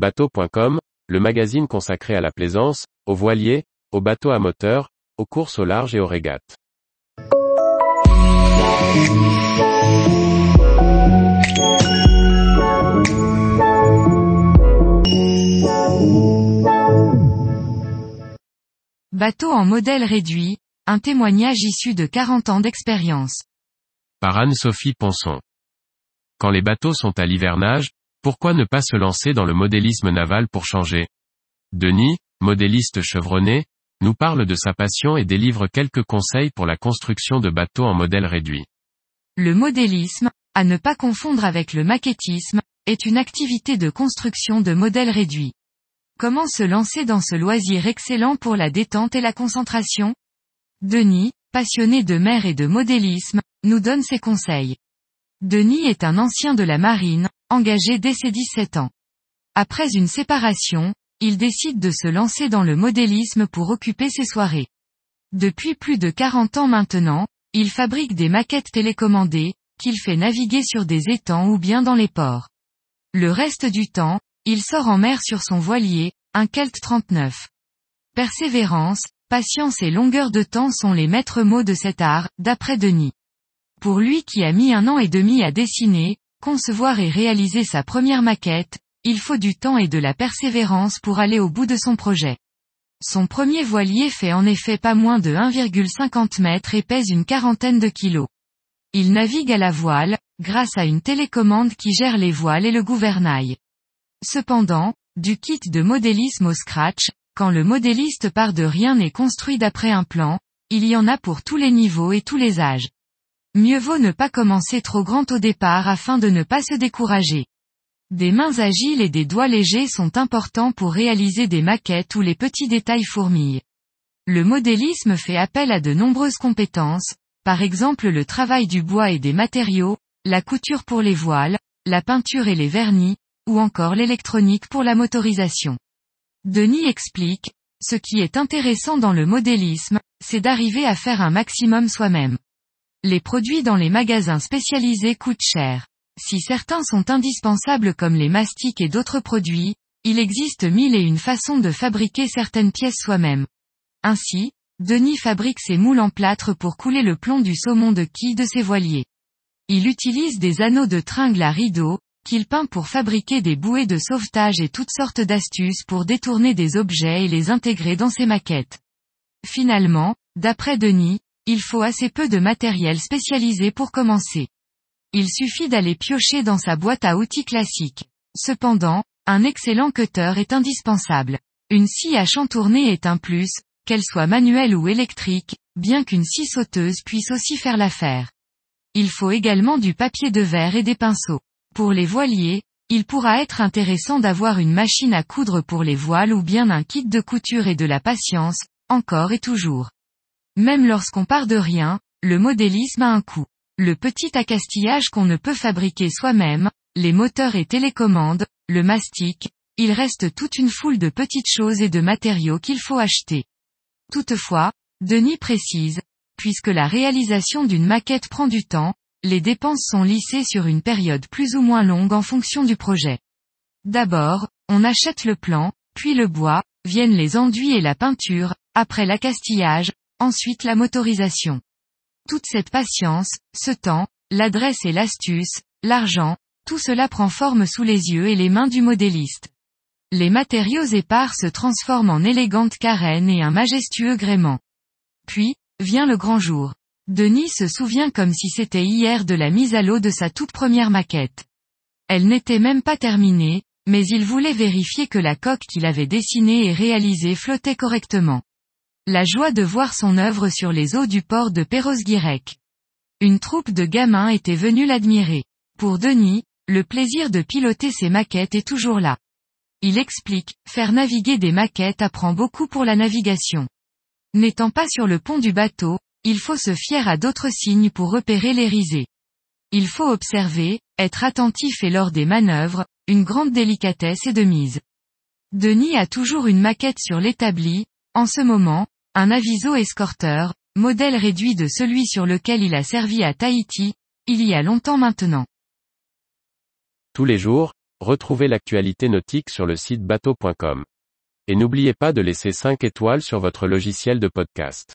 Bateau.com, le magazine consacré à la plaisance, aux voiliers, aux bateaux à moteur, aux courses au large et aux régates. Bateau en modèle réduit, un témoignage issu de 40 ans d'expérience. Par Anne-Sophie Ponson. Quand les bateaux sont à l'hivernage, pourquoi ne pas se lancer dans le modélisme naval pour changer? Denis, modéliste chevronné, nous parle de sa passion et délivre quelques conseils pour la construction de bateaux en modèle réduit. Le modélisme, à ne pas confondre avec le maquettisme, est une activité de construction de modèles réduits. Comment se lancer dans ce loisir excellent pour la détente et la concentration? Denis, passionné de mer et de modélisme, nous donne ses conseils. Denis est un ancien de la marine, engagé dès ses 17 ans. Après une séparation, il décide de se lancer dans le modélisme pour occuper ses soirées. Depuis plus de 40 ans maintenant, il fabrique des maquettes télécommandées, qu'il fait naviguer sur des étangs ou bien dans les ports. Le reste du temps, il sort en mer sur son voilier, un Kelt 39. Persévérance, patience et longueur de temps sont les maîtres mots de cet art, d'après Denis. Pour lui qui a mis un an et demi à dessiner, concevoir et réaliser sa première maquette, il faut du temps et de la persévérance pour aller au bout de son projet. Son premier voilier fait en effet pas moins de 1,50 mètres et pèse une quarantaine de kilos. Il navigue à la voile, grâce à une télécommande qui gère les voiles et le gouvernail. Cependant, du kit de modélisme au scratch, quand le modéliste part de rien et construit d'après un plan, il y en a pour tous les niveaux et tous les âges. Mieux vaut ne pas commencer trop grand au départ afin de ne pas se décourager. Des mains agiles et des doigts légers sont importants pour réaliser des maquettes où les petits détails fourmillent. Le modélisme fait appel à de nombreuses compétences, par exemple le travail du bois et des matériaux, la couture pour les voiles, la peinture et les vernis, ou encore l'électronique pour la motorisation. Denis explique, ce qui est intéressant dans le modélisme, c'est d'arriver à faire un maximum soi-même. Les produits dans les magasins spécialisés coûtent cher. Si certains sont indispensables comme les mastiques et d'autres produits, il existe mille et une façons de fabriquer certaines pièces soi-même. Ainsi, Denis fabrique ses moules en plâtre pour couler le plomb du saumon de quille de ses voiliers. Il utilise des anneaux de tringle à rideaux, qu'il peint pour fabriquer des bouées de sauvetage et toutes sortes d'astuces pour détourner des objets et les intégrer dans ses maquettes. Finalement, d'après Denis, il faut assez peu de matériel spécialisé pour commencer. Il suffit d'aller piocher dans sa boîte à outils classique. Cependant, un excellent cutter est indispensable. Une scie à chantourner est un plus, qu'elle soit manuelle ou électrique, bien qu'une scie sauteuse puisse aussi faire l'affaire. Il faut également du papier de verre et des pinceaux. Pour les voiliers, il pourra être intéressant d'avoir une machine à coudre pour les voiles ou bien un kit de couture et de la patience, encore et toujours. Même lorsqu'on part de rien, le modélisme a un coût. Le petit accastillage qu'on ne peut fabriquer soi-même, les moteurs et télécommandes, le mastic, il reste toute une foule de petites choses et de matériaux qu'il faut acheter. Toutefois, Denis précise, puisque la réalisation d'une maquette prend du temps, les dépenses sont lissées sur une période plus ou moins longue en fonction du projet. D'abord, on achète le plan, puis le bois, viennent les enduits et la peinture, après l'accastillage, ensuite la motorisation. Toute cette patience, ce temps, l'adresse et l'astuce, l'argent, tout cela prend forme sous les yeux et les mains du modéliste. Les matériaux épars se transforment en élégantes carènes et un majestueux gréement. Puis, vient le grand jour. Denis se souvient comme si c'était hier de la mise à l'eau de sa toute première maquette. Elle n'était même pas terminée, mais il voulait vérifier que la coque qu'il avait dessinée et réalisée flottait correctement. La joie de voir son œuvre sur les eaux du port de Perros-Guirec. Une troupe de gamins était venue l'admirer. Pour Denis, le plaisir de piloter ses maquettes est toujours là. Il explique, faire naviguer des maquettes apprend beaucoup pour la navigation. N'étant pas sur le pont du bateau, il faut se fier à d'autres signes pour repérer les risées. Il faut observer, être attentif et lors des manœuvres, une grande délicatesse est de mise. Denis a toujours une maquette sur l'établi, en ce moment, un aviso escorteur, modèle réduit de celui sur lequel il a servi à Tahiti, il y a longtemps maintenant. Tous les jours, retrouvez l'actualité nautique sur le site bateau.com. Et n'oubliez pas de laisser 5 étoiles sur votre logiciel de podcast.